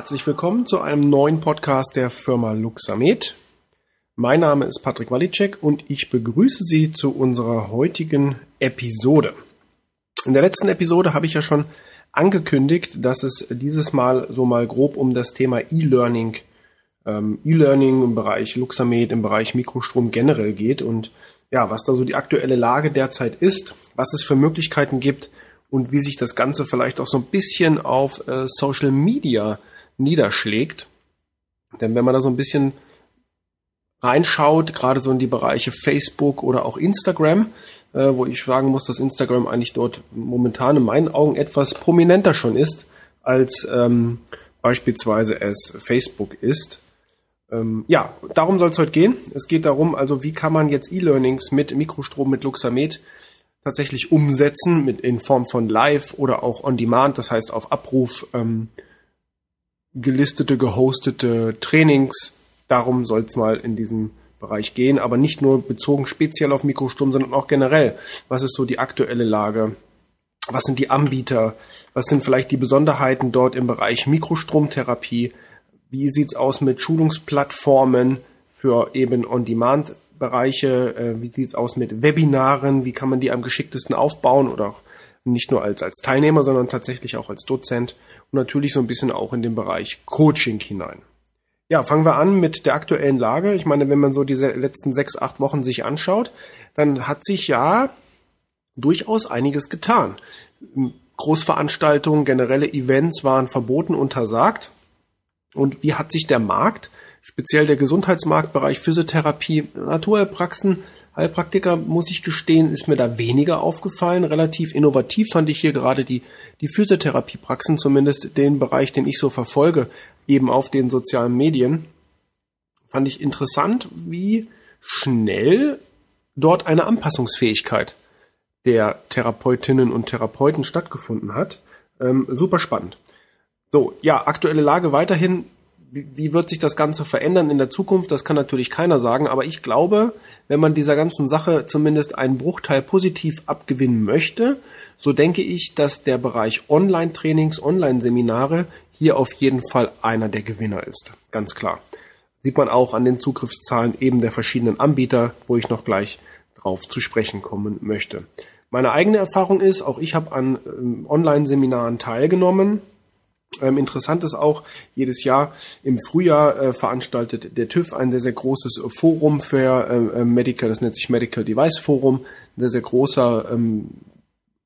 Herzlich willkommen zu einem neuen Podcast der Firma Luxamed. Mein Name ist Patrick Walicek und ich begrüße Sie zu unserer heutigen Episode. In der letzten Episode habe ich ja schon angekündigt, dass es dieses Mal so mal grob um das Thema E-Learning, ähm, E-Learning im Bereich Luxamed, im Bereich Mikrostrom generell geht und ja, was da so die aktuelle Lage derzeit ist, was es für Möglichkeiten gibt und wie sich das Ganze vielleicht auch so ein bisschen auf äh, Social Media niederschlägt. Denn wenn man da so ein bisschen reinschaut, gerade so in die Bereiche Facebook oder auch Instagram, äh, wo ich sagen muss, dass Instagram eigentlich dort momentan in meinen Augen etwas prominenter schon ist, als ähm, beispielsweise es Facebook ist. Ähm, ja, darum soll es heute gehen. Es geht darum, also wie kann man jetzt E-Learnings mit Mikrostrom, mit Luxamed tatsächlich umsetzen, mit in Form von Live oder auch On Demand, das heißt auf Abruf ähm, gelistete, gehostete Trainings. Darum soll es mal in diesem Bereich gehen, aber nicht nur bezogen speziell auf Mikrostrom, sondern auch generell. Was ist so die aktuelle Lage? Was sind die Anbieter? Was sind vielleicht die Besonderheiten dort im Bereich Mikrostromtherapie? Wie sieht's aus mit Schulungsplattformen für eben On-Demand-Bereiche? Äh, wie sieht's aus mit Webinaren? Wie kann man die am geschicktesten aufbauen oder auch nicht nur als, als Teilnehmer, sondern tatsächlich auch als Dozent und natürlich so ein bisschen auch in den Bereich Coaching hinein. Ja, fangen wir an mit der aktuellen Lage. Ich meine, wenn man so diese letzten sechs, acht Wochen sich anschaut, dann hat sich ja durchaus einiges getan. Großveranstaltungen, generelle Events waren verboten, untersagt. Und wie hat sich der Markt, speziell der Gesundheitsmarktbereich Physiotherapie, Naturheilpraxen, Heilpraktiker, muss ich gestehen, ist mir da weniger aufgefallen. Relativ innovativ fand ich hier gerade die, die Physiotherapiepraxen, zumindest den Bereich, den ich so verfolge, eben auf den sozialen Medien. Fand ich interessant, wie schnell dort eine Anpassungsfähigkeit der Therapeutinnen und Therapeuten stattgefunden hat. Ähm, super spannend. So, ja, aktuelle Lage weiterhin. Wie, wird sich das Ganze verändern in der Zukunft? Das kann natürlich keiner sagen, aber ich glaube, wenn man dieser ganzen Sache zumindest einen Bruchteil positiv abgewinnen möchte, so denke ich, dass der Bereich Online-Trainings, Online-Seminare hier auf jeden Fall einer der Gewinner ist. Ganz klar. Sieht man auch an den Zugriffszahlen eben der verschiedenen Anbieter, wo ich noch gleich drauf zu sprechen kommen möchte. Meine eigene Erfahrung ist, auch ich habe an ähm, Online-Seminaren teilgenommen, ähm, interessant ist auch, jedes Jahr im Frühjahr äh, veranstaltet der TÜV ein sehr, sehr großes Forum für äh, Medical, das nennt sich Medical Device Forum, ein sehr, sehr großer, ähm,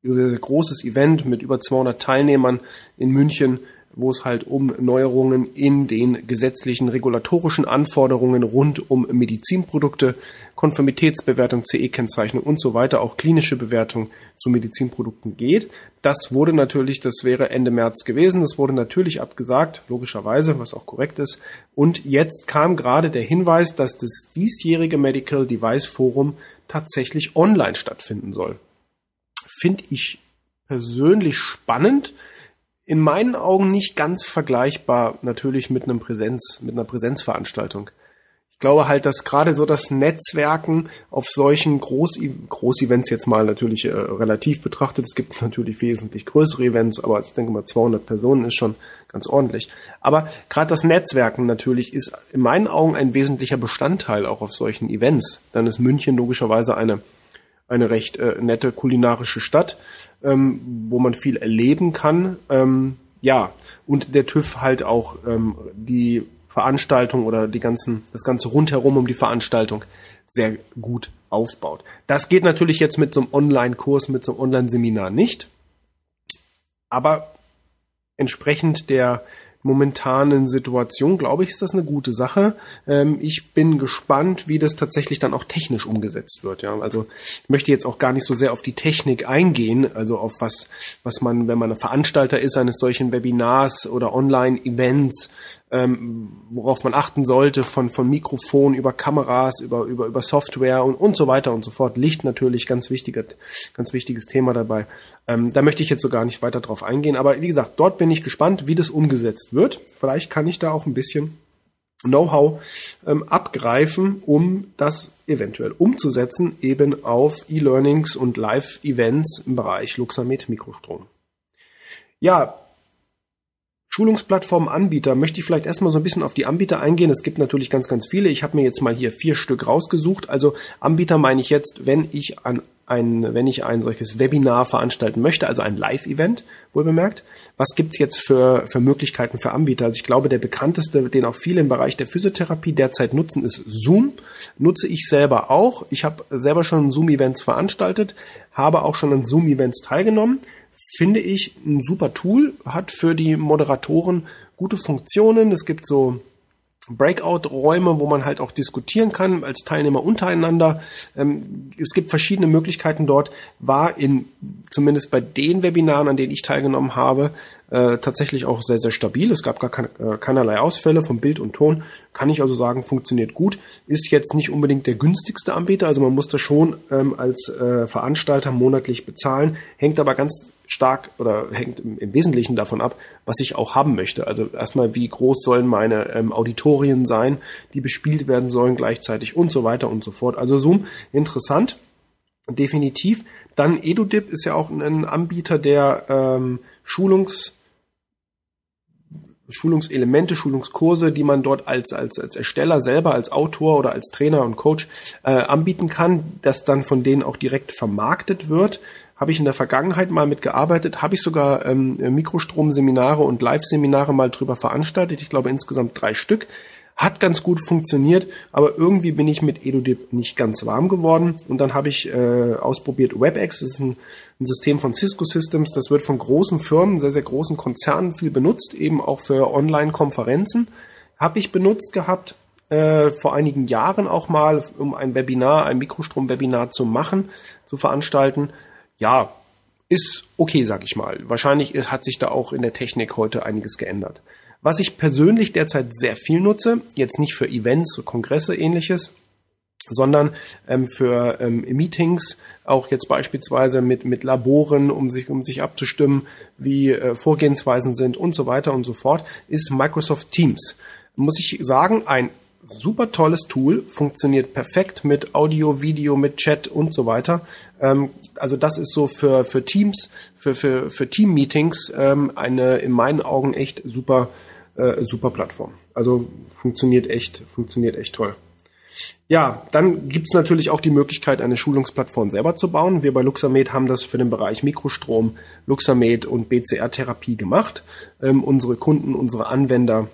sehr, sehr großes Event mit über 200 Teilnehmern in München, wo es halt um Neuerungen in den gesetzlichen regulatorischen Anforderungen rund um Medizinprodukte, Konformitätsbewertung, CE-Kennzeichnung und so weiter, auch klinische Bewertung zu Medizinprodukten geht. Das wurde natürlich, das wäre Ende März gewesen, das wurde natürlich abgesagt, logischerweise, was auch korrekt ist. Und jetzt kam gerade der Hinweis, dass das diesjährige Medical Device Forum tatsächlich online stattfinden soll. Finde ich persönlich spannend in meinen Augen nicht ganz vergleichbar natürlich mit einem Präsenz, mit einer Präsenzveranstaltung. Ich glaube halt, dass gerade so das Netzwerken auf solchen Groß Groß-Events jetzt mal natürlich äh, relativ betrachtet, es gibt natürlich wesentlich größere Events, aber ich denke mal 200 Personen ist schon ganz ordentlich. Aber gerade das Netzwerken natürlich ist in meinen Augen ein wesentlicher Bestandteil auch auf solchen Events. Dann ist München logischerweise eine eine recht äh, nette kulinarische Stadt, ähm, wo man viel erleben kann. Ähm, ja, und der TÜV halt auch ähm, die Veranstaltung oder die ganzen, das ganze rundherum um die Veranstaltung sehr gut aufbaut. Das geht natürlich jetzt mit so einem Online-Kurs, mit so einem Online-Seminar nicht. Aber entsprechend der momentanen Situation, glaube ich, ist das eine gute Sache. Ähm, ich bin gespannt, wie das tatsächlich dann auch technisch umgesetzt wird. Ja, also ich möchte jetzt auch gar nicht so sehr auf die Technik eingehen, also auf was, was man, wenn man ein Veranstalter ist eines solchen Webinars oder Online-Events, ähm, worauf man achten sollte, von, von Mikrofon über Kameras, über, über, über Software und, und so weiter und so fort. Licht natürlich, ganz wichtiges, ganz wichtiges Thema dabei. Ähm, da möchte ich jetzt so gar nicht weiter drauf eingehen. Aber wie gesagt, dort bin ich gespannt, wie das umgesetzt wird. Vielleicht kann ich da auch ein bisschen Know-how ähm, abgreifen, um das eventuell umzusetzen, eben auf E-Learnings und Live-Events im Bereich Luxamed Mikrostrom. Ja, Schulungsplattformen-Anbieter möchte ich vielleicht erstmal so ein bisschen auf die Anbieter eingehen. Es gibt natürlich ganz, ganz viele. Ich habe mir jetzt mal hier vier Stück rausgesucht. Also Anbieter meine ich jetzt, wenn ich an ein, wenn ich ein solches Webinar veranstalten möchte, also ein Live-Event, wohl bemerkt. Was gibt's jetzt für, für Möglichkeiten für Anbieter? Also ich glaube, der bekannteste, den auch viele im Bereich der Physiotherapie derzeit nutzen, ist Zoom. Nutze ich selber auch. Ich habe selber schon Zoom-Events veranstaltet, habe auch schon an Zoom-Events teilgenommen finde ich ein super Tool, hat für die Moderatoren gute Funktionen. Es gibt so Breakout-Räume, wo man halt auch diskutieren kann als Teilnehmer untereinander. Ähm, es gibt verschiedene Möglichkeiten dort. War in zumindest bei den Webinaren, an denen ich teilgenommen habe, äh, tatsächlich auch sehr, sehr stabil. Es gab gar kein, äh, keinerlei Ausfälle vom Bild und Ton. Kann ich also sagen, funktioniert gut. Ist jetzt nicht unbedingt der günstigste Anbieter, also man muss das schon ähm, als äh, Veranstalter monatlich bezahlen. Hängt aber ganz stark oder hängt im, im, Wesentlichen davon ab, was ich auch haben möchte. Also erstmal, wie groß sollen meine ähm, Auditorien sein, die bespielt werden sollen gleichzeitig und so weiter und so fort. Also Zoom, interessant, definitiv. Dann EduDip ist ja auch ein Anbieter, der ähm, Schulungs Schulungselemente, Schulungskurse, die man dort als, als, als Ersteller selber, als Autor oder als Trainer und Coach äh, anbieten kann, das dann von denen auch direkt vermarktet wird. Habe ich in der Vergangenheit mal mitgearbeitet, habe ich sogar ähm, Mikrostromseminare und Live-Seminare mal drüber veranstaltet. Ich glaube insgesamt drei Stück. Hat ganz gut funktioniert, aber irgendwie bin ich mit EduDip nicht ganz warm geworden. Und dann habe ich äh, ausprobiert WebEx, das ist ein, ein, System von Cisco Systems. Das wird von großen Firmen, sehr, sehr großen Konzernen viel benutzt, eben auch für Online-Konferenzen. Habe ich benutzt gehabt, äh, vor einigen Jahren auch mal, um ein Webinar, ein Mikrostrom-Webinar zu machen, zu veranstalten. Ja, ist okay, sag ich mal. Wahrscheinlich hat sich da auch in der Technik heute einiges geändert. Was ich persönlich derzeit sehr viel nutze, jetzt nicht für Events, Kongresse ähnliches, sondern ähm, für ähm, Meetings, auch jetzt beispielsweise mit, mit Laboren, um sich, um sich abzustimmen, wie äh, Vorgehensweisen sind und so weiter und so fort, ist Microsoft Teams. Muss ich sagen, ein super tolles Tool, funktioniert perfekt mit Audio, Video, mit Chat und so weiter. Ähm, also das ist so für, für Teams, für, für, für Team-Meetings ähm, eine in meinen Augen echt super äh, super Plattform. Also funktioniert echt, funktioniert echt toll. Ja, dann gibt's natürlich auch die Möglichkeit, eine Schulungsplattform selber zu bauen. Wir bei Luxamed haben das für den Bereich Mikrostrom, Luxamed und BCR-Therapie gemacht. Ähm, unsere Kunden, unsere Anwender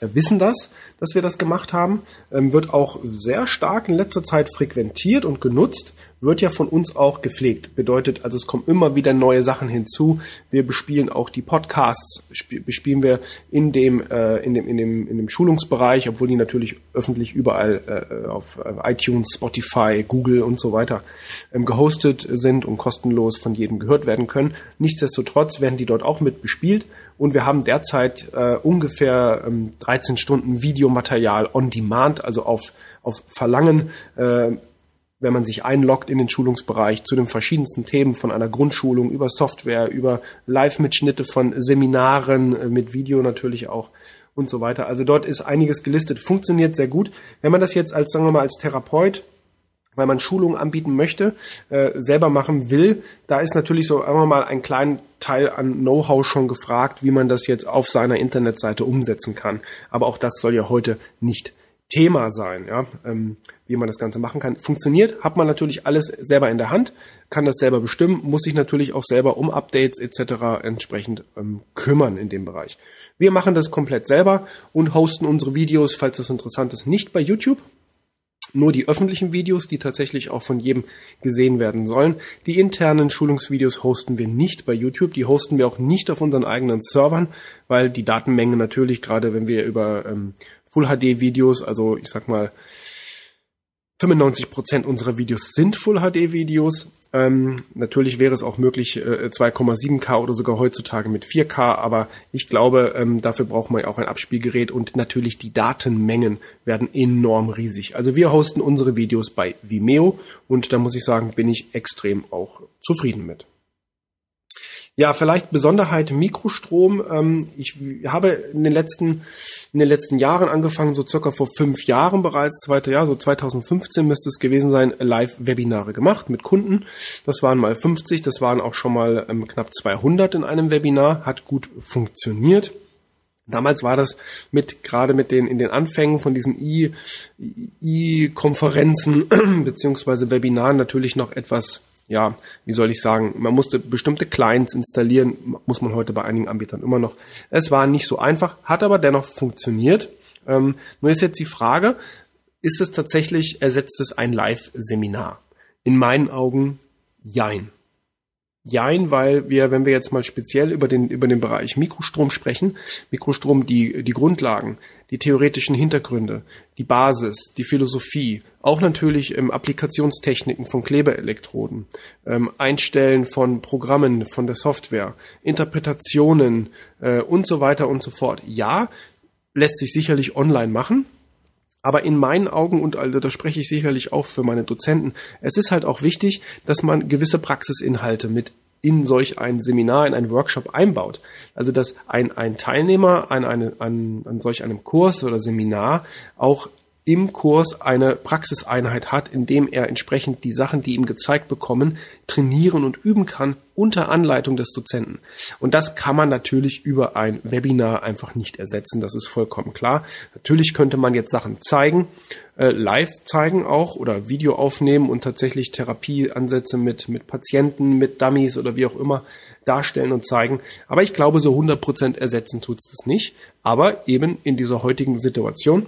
wissen das, dass wir das gemacht haben. Ähm, wird auch sehr stark in letzter Zeit frequentiert und genutzt wird ja von uns auch gepflegt. Bedeutet, also es kommen immer wieder neue Sachen hinzu. Wir bespielen auch die Podcasts, bespielen wir in dem, äh, in dem, in dem, in dem Schulungsbereich, obwohl die natürlich öffentlich überall äh, auf äh, iTunes, Spotify, Google und so weiter ähm, gehostet sind und kostenlos von jedem gehört werden können. Nichtsdestotrotz werden die dort auch mit bespielt und wir haben derzeit äh, ungefähr ähm, 13 Stunden Videomaterial on Demand, also auf, auf Verlangen äh, wenn man sich einloggt in den Schulungsbereich zu den verschiedensten Themen von einer Grundschulung über Software, über Live-Mitschnitte von Seminaren äh, mit Video natürlich auch und so weiter. Also dort ist einiges gelistet, funktioniert sehr gut. Wenn man das jetzt als, sagen wir mal, als Therapeut weil man Schulungen anbieten möchte, äh, selber machen will, da ist natürlich so einmal mal ein kleiner Teil an Know-how schon gefragt, wie man das jetzt auf seiner Internetseite umsetzen kann. Aber auch das soll ja heute nicht Thema sein, ja, ähm, wie man das Ganze machen kann. Funktioniert, hat man natürlich alles selber in der Hand, kann das selber bestimmen, muss sich natürlich auch selber um Updates etc. entsprechend ähm, kümmern in dem Bereich. Wir machen das komplett selber und hosten unsere Videos, falls das interessant ist, nicht bei YouTube. Nur die öffentlichen Videos, die tatsächlich auch von jedem gesehen werden sollen. Die internen Schulungsvideos hosten wir nicht bei YouTube. Die hosten wir auch nicht auf unseren eigenen Servern, weil die Datenmenge natürlich, gerade wenn wir über ähm, Full HD Videos, also ich sag mal 95 Prozent unserer Videos sind Full HD Videos. Ähm, natürlich wäre es auch möglich, äh, 2,7K oder sogar heutzutage mit 4K, aber ich glaube, ähm, dafür braucht man ja auch ein Abspielgerät und natürlich die Datenmengen werden enorm riesig. Also wir hosten unsere Videos bei Vimeo und da muss ich sagen, bin ich extrem auch zufrieden mit. Ja, vielleicht Besonderheit Mikrostrom. Ähm, ich habe in den letzten in den letzten Jahren angefangen, so circa vor fünf Jahren bereits, zweite Jahr, so 2015 müsste es gewesen sein, Live-Webinare gemacht mit Kunden. Das waren mal 50, das waren auch schon mal ähm, knapp 200 in einem Webinar, hat gut funktioniert. Damals war das mit gerade mit den in den Anfängen von diesen I-Konferenzen beziehungsweise Webinaren natürlich noch etwas, ja, wie soll ich sagen, man musste bestimmte Clients installieren, muss man heute bei einigen Anbietern immer noch. Es war nicht so einfach, hat aber dennoch funktioniert. Ähm, nur ist jetzt die Frage, ist es tatsächlich, ersetzt es ein Live-Seminar? In meinen Augen, jein. Jein, weil wir, wenn wir jetzt mal speziell über den, über den Bereich Mikrostrom sprechen, Mikrostrom, die, die Grundlagen, die theoretischen Hintergründe, die Basis, die Philosophie, auch natürlich ähm, Applikationstechniken von Klebeelektroden, ähm, Einstellen von Programmen, von der Software, Interpretationen äh, und so weiter und so fort. Ja, lässt sich sicherlich online machen, aber in meinen Augen, und also da spreche ich sicherlich auch für meine Dozenten, es ist halt auch wichtig, dass man gewisse Praxisinhalte mit in solch ein Seminar, in einen Workshop einbaut. Also dass ein, ein Teilnehmer an, eine, an, an solch einem Kurs oder Seminar auch im Kurs eine Praxiseinheit hat, in dem er entsprechend die Sachen, die ihm gezeigt bekommen, trainieren und üben kann unter Anleitung des Dozenten. Und das kann man natürlich über ein Webinar einfach nicht ersetzen, das ist vollkommen klar. Natürlich könnte man jetzt Sachen zeigen, äh, live zeigen auch oder Video aufnehmen und tatsächlich Therapieansätze mit, mit Patienten, mit Dummies oder wie auch immer darstellen und zeigen. Aber ich glaube, so 100% ersetzen tut's das nicht. Aber eben in dieser heutigen Situation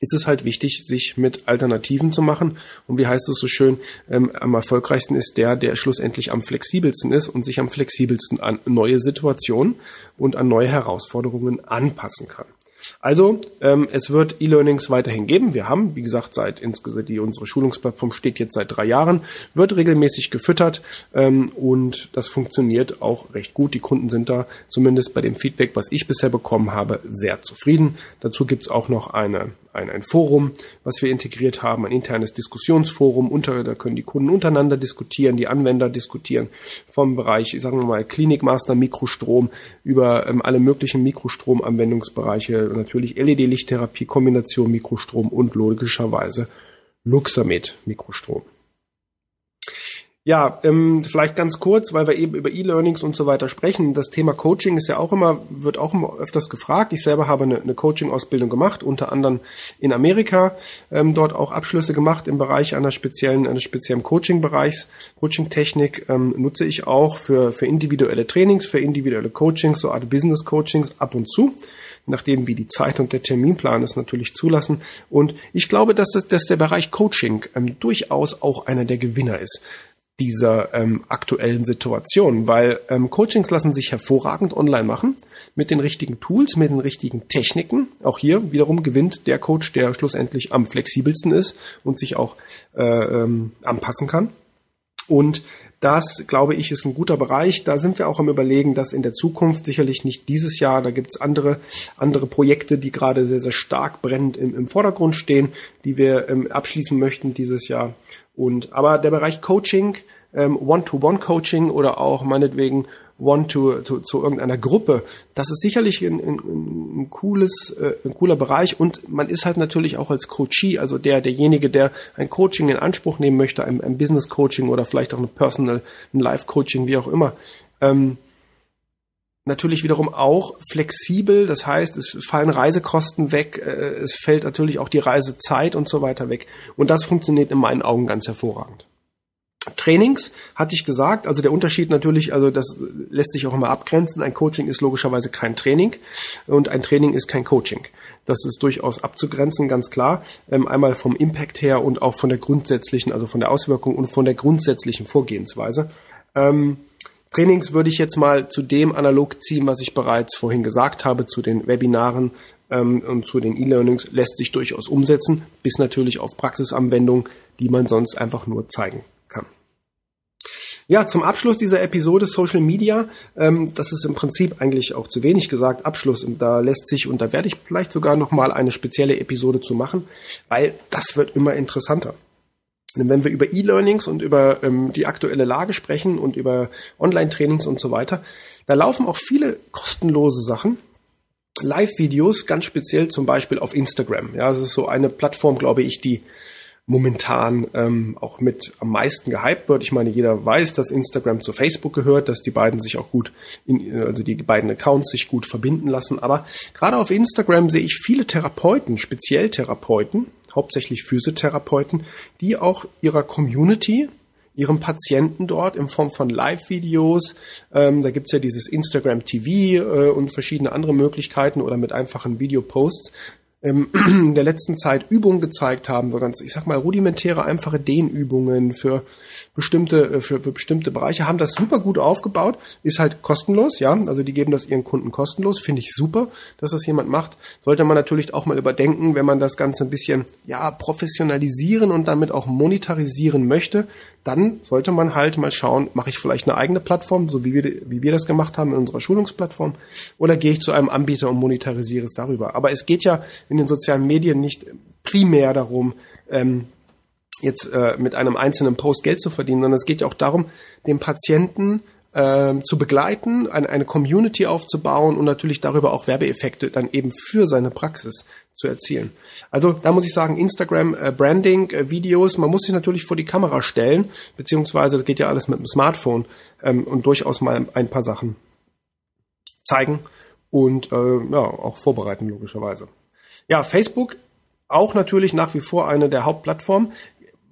ist es halt wichtig, sich mit Alternativen zu machen. Und wie heißt es so schön, ähm, am erfolgreichsten ist der, der schlussendlich am flexibelsten ist und sich am flexibelsten an neue Situationen und an neue Herausforderungen anpassen kann. Also, ähm, es wird E-Learnings weiterhin geben. Wir haben, wie gesagt, seit insgesamt die unsere Schulungsplattform steht jetzt seit drei Jahren, wird regelmäßig gefüttert ähm, und das funktioniert auch recht gut. Die Kunden sind da zumindest bei dem Feedback, was ich bisher bekommen habe, sehr zufrieden. Dazu gibt's auch noch eine ein, ein Forum, was wir integriert haben, ein internes Diskussionsforum. Unter, da können die Kunden untereinander diskutieren, die Anwender diskutieren vom Bereich, sagen wir mal, Klinikmaster Mikrostrom über ähm, alle möglichen Mikrostromanwendungsbereiche, natürlich LED-Lichttherapie, Kombination Mikrostrom und logischerweise Luxamed Mikrostrom. Ja, ähm, vielleicht ganz kurz, weil wir eben über E-Learnings und so weiter sprechen. Das Thema Coaching ist ja auch immer, wird auch immer öfters gefragt. Ich selber habe eine, eine Coaching-Ausbildung gemacht, unter anderem in Amerika, ähm, dort auch Abschlüsse gemacht im Bereich einer speziellen, eines speziellen Coaching-Bereichs. Coaching-Technik ähm, nutze ich auch für, für individuelle Trainings, für individuelle Coachings, so Art Business-Coachings ab und zu nachdem wie die Zeit und der Terminplan es natürlich zulassen. Und ich glaube, dass, das, dass der Bereich Coaching ähm, durchaus auch einer der Gewinner ist dieser ähm, aktuellen Situation, weil ähm, Coachings lassen sich hervorragend online machen mit den richtigen Tools, mit den richtigen Techniken. Auch hier wiederum gewinnt der Coach, der schlussendlich am flexibelsten ist und sich auch äh, ähm, anpassen kann. Und das, glaube ich, ist ein guter Bereich. Da sind wir auch am Überlegen, dass in der Zukunft, sicherlich nicht dieses Jahr, da gibt es andere, andere Projekte, die gerade sehr, sehr stark brennend im, im Vordergrund stehen, die wir ähm, abschließen möchten dieses Jahr. Und aber der Bereich Coaching, ähm, One-to-One-Coaching oder auch meinetwegen One to, to, zu irgendeiner Gruppe, das ist sicherlich ein, ein, ein cooles, äh, ein cooler Bereich und man ist halt natürlich auch als Coachee, also der, derjenige, der ein Coaching in Anspruch nehmen möchte, ein, ein Business Coaching oder vielleicht auch ein Personal, ein Life Coaching, wie auch immer, ähm, natürlich wiederum auch flexibel. Das heißt, es fallen Reisekosten weg, äh, es fällt natürlich auch die Reisezeit und so weiter weg. Und das funktioniert in meinen Augen ganz hervorragend. Trainings hatte ich gesagt, also der Unterschied natürlich, also das lässt sich auch immer abgrenzen. Ein Coaching ist logischerweise kein Training und ein Training ist kein Coaching. Das ist durchaus abzugrenzen, ganz klar. Ähm, einmal vom Impact her und auch von der grundsätzlichen, also von der Auswirkung und von der grundsätzlichen Vorgehensweise. Ähm, Trainings würde ich jetzt mal zu dem analog ziehen, was ich bereits vorhin gesagt habe, zu den Webinaren ähm, und zu den E-Learnings, lässt sich durchaus umsetzen, bis natürlich auf Praxisanwendungen, die man sonst einfach nur zeigen. Ja, zum Abschluss dieser Episode Social Media, ähm, das ist im Prinzip eigentlich auch zu wenig gesagt, Abschluss, und da lässt sich, und da werde ich vielleicht sogar nochmal eine spezielle Episode zu machen, weil das wird immer interessanter. Denn wenn wir über E-Learnings und über ähm, die aktuelle Lage sprechen und über Online-Trainings und so weiter, da laufen auch viele kostenlose Sachen. Live-Videos, ganz speziell zum Beispiel auf Instagram. Ja, das ist so eine Plattform, glaube ich, die momentan ähm, auch mit am meisten gehypt wird. Ich meine, jeder weiß, dass Instagram zu Facebook gehört, dass die beiden sich auch gut, in, also die beiden Accounts sich gut verbinden lassen. Aber gerade auf Instagram sehe ich viele Therapeuten, speziell Therapeuten, hauptsächlich Physiotherapeuten, die auch ihrer Community ihren Patienten dort in Form von Live-Videos. Ähm, da gibt's ja dieses Instagram TV äh, und verschiedene andere Möglichkeiten oder mit einfachen Videoposts in der letzten Zeit Übungen gezeigt haben, so ganz, ich sag mal, rudimentäre, einfache Dehnübungen für bestimmte, äh, für, für bestimmte Bereiche, haben das super gut aufgebaut, ist halt kostenlos, ja, also die geben das ihren Kunden kostenlos, finde ich super, dass das jemand macht. Sollte man natürlich auch mal überdenken, wenn man das Ganze ein bisschen, ja, professionalisieren und damit auch monetarisieren möchte, dann sollte man halt mal schauen, mache ich vielleicht eine eigene Plattform, so wie wir, wie wir das gemacht haben in unserer Schulungsplattform, oder gehe ich zu einem Anbieter und monetarisiere es darüber. Aber es geht ja in den sozialen Medien nicht primär darum, ähm, jetzt äh, mit einem einzelnen Post Geld zu verdienen, sondern es geht ja auch darum, den Patienten äh, zu begleiten, eine, eine Community aufzubauen und natürlich darüber auch Werbeeffekte dann eben für seine Praxis zu erzielen. Also da muss ich sagen, Instagram äh, Branding, äh, Videos, man muss sich natürlich vor die Kamera stellen, beziehungsweise das geht ja alles mit dem Smartphone ähm, und durchaus mal ein paar Sachen zeigen und äh, ja, auch vorbereiten logischerweise. Ja, Facebook auch natürlich nach wie vor eine der Hauptplattformen.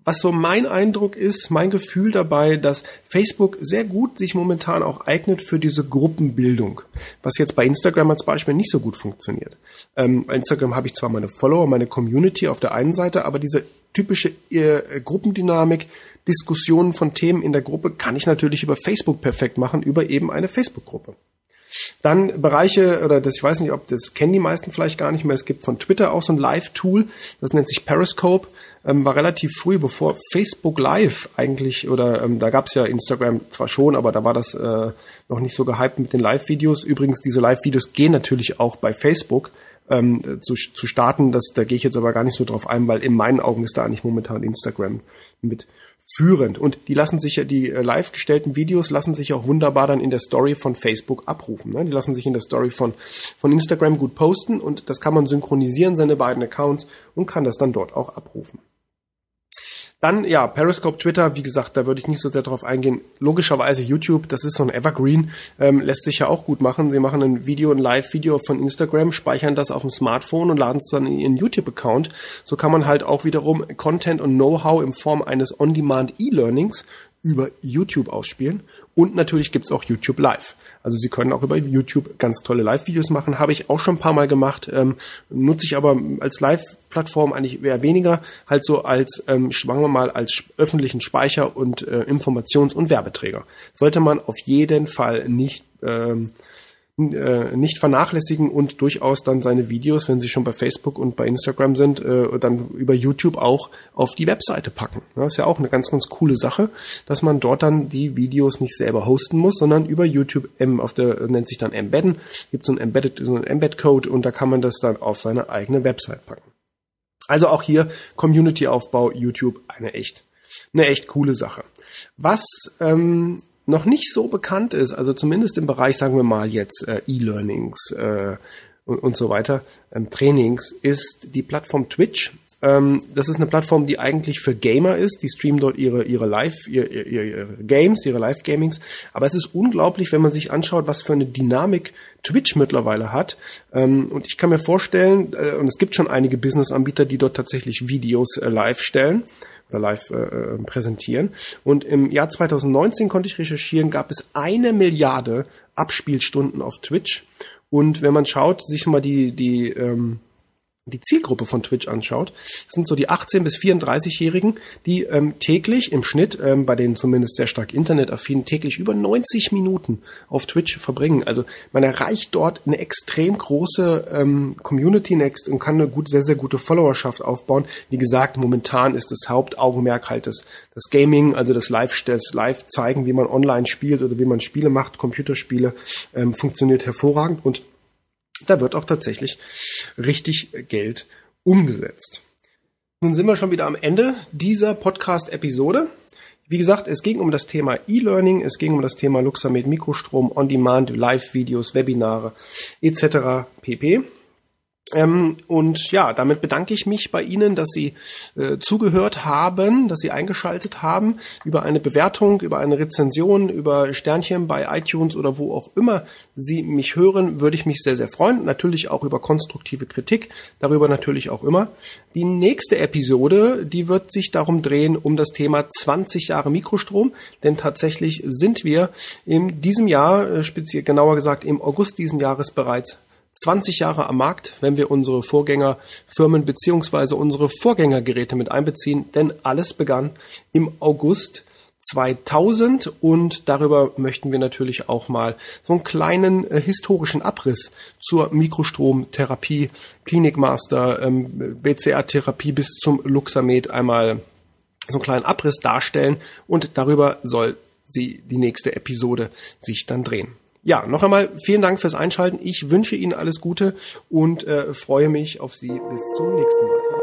Was so mein Eindruck ist, mein Gefühl dabei, dass Facebook sehr gut sich momentan auch eignet für diese Gruppenbildung, was jetzt bei Instagram als Beispiel nicht so gut funktioniert. Ähm, bei Instagram habe ich zwar meine Follower, meine Community auf der einen Seite, aber diese typische äh, Gruppendynamik, Diskussionen von Themen in der Gruppe kann ich natürlich über Facebook perfekt machen, über eben eine Facebook-Gruppe. Dann Bereiche, oder das, ich weiß nicht, ob das kennen die meisten vielleicht gar nicht mehr. Es gibt von Twitter auch so ein Live-Tool, das nennt sich Periscope, ähm, war relativ früh, bevor Facebook Live eigentlich, oder ähm, da gab's ja Instagram zwar schon, aber da war das äh, noch nicht so gehypt mit den Live-Videos. Übrigens, diese Live-Videos gehen natürlich auch bei Facebook. Ähm, zu, zu starten, das, da gehe ich jetzt aber gar nicht so drauf ein, weil in meinen Augen ist da eigentlich momentan Instagram mit führend. Und die lassen sich ja, die äh, live gestellten Videos lassen sich auch wunderbar dann in der Story von Facebook abrufen. Ne? Die lassen sich in der Story von, von Instagram gut posten und das kann man synchronisieren, seine beiden Accounts und kann das dann dort auch abrufen. Dann, ja, Periscope, Twitter, wie gesagt, da würde ich nicht so sehr drauf eingehen. Logischerweise YouTube, das ist so ein Evergreen, ähm, lässt sich ja auch gut machen. Sie machen ein Video, ein Live-Video von Instagram, speichern das auf dem Smartphone und laden es dann in ihren YouTube-Account. So kann man halt auch wiederum Content und Know-how in Form eines On-Demand E-Learnings über YouTube ausspielen. Und natürlich gibt's auch YouTube Live. Also Sie können auch über YouTube ganz tolle Live-Videos machen. Habe ich auch schon ein paar Mal gemacht. Ähm, nutze ich aber als Live-Plattform eigentlich eher weniger, halt so als, ähm, schwangen wir mal, als öffentlichen Speicher und äh, Informations- und Werbeträger. Sollte man auf jeden Fall nicht ähm, äh, nicht vernachlässigen und durchaus dann seine Videos, wenn sie schon bei Facebook und bei Instagram sind, äh, dann über YouTube auch auf die Webseite packen. Das ist ja auch eine ganz, ganz coole Sache, dass man dort dann die Videos nicht selber hosten muss, sondern über YouTube ähm, auf der nennt sich dann Embedden, gibt so ein Embedded, so ein Embed-Code und da kann man das dann auf seine eigene Website packen. Also auch hier Community-Aufbau YouTube eine echt, eine echt coole Sache. Was ähm, noch nicht so bekannt ist, also zumindest im Bereich, sagen wir mal jetzt äh, E-Learnings äh, und, und, so weiter, ähm, Trainings, ist die Plattform Twitch. Ähm, das ist eine Plattform, die eigentlich für Gamer ist. Die streamen dort ihre ihre Live ihre, ihre, ihre Games, ihre Live Gamings. Aber es ist unglaublich, wenn man sich anschaut, was für eine Dynamik Twitch mittlerweile hat. Ähm, und ich kann mir vorstellen, äh, und es gibt schon einige Business-Anbieter, die dort tatsächlich Videos äh, live stellen oder live äh, äh, präsentieren. Und im Jahr 2019 konnte ich recherchieren, gab es eine Milliarde Abspielstunden auf Twitch. Und wenn man schaut, sich mal die, die ähm, die Zielgruppe von Twitch anschaut, sind so die 18 bis 34-Jährigen, die ähm, täglich im Schnitt, ähm, bei denen zumindest sehr stark internetaffin, täglich über 90 Minuten auf Twitch verbringen. Also man erreicht dort eine extrem große ähm, Community next und kann eine gut, sehr, sehr gute Followerschaft aufbauen. Wie gesagt, momentan ist das Hauptaugenmerk halt das, das Gaming, also das Live, das Live zeigen, wie man online spielt oder wie man Spiele macht, Computerspiele, ähm, funktioniert hervorragend und da wird auch tatsächlich richtig Geld umgesetzt. Nun sind wir schon wieder am Ende dieser Podcast-Episode. Wie gesagt, es ging um das Thema E-Learning, es ging um das Thema Luxamed Mikrostrom, On-Demand, Live-Videos, Webinare etc. pp. Ähm, und ja, damit bedanke ich mich bei Ihnen, dass Sie äh, zugehört haben, dass Sie eingeschaltet haben, über eine Bewertung, über eine Rezension, über Sternchen bei iTunes oder wo auch immer Sie mich hören, würde ich mich sehr, sehr freuen. Natürlich auch über konstruktive Kritik, darüber natürlich auch immer. Die nächste Episode, die wird sich darum drehen, um das Thema 20 Jahre Mikrostrom, denn tatsächlich sind wir in diesem Jahr, äh, speziell genauer gesagt im August diesen Jahres bereits 20 Jahre am Markt, wenn wir unsere Vorgängerfirmen beziehungsweise unsere Vorgängergeräte mit einbeziehen, denn alles begann im August 2000 und darüber möchten wir natürlich auch mal so einen kleinen äh, historischen Abriss zur Mikrostromtherapie, Klinikmaster, ähm, BCR-Therapie bis zum Luxamed einmal so einen kleinen Abriss darstellen und darüber soll sie die nächste Episode sich dann drehen. Ja, noch einmal vielen Dank fürs Einschalten. Ich wünsche Ihnen alles Gute und äh, freue mich auf Sie bis zum nächsten Mal.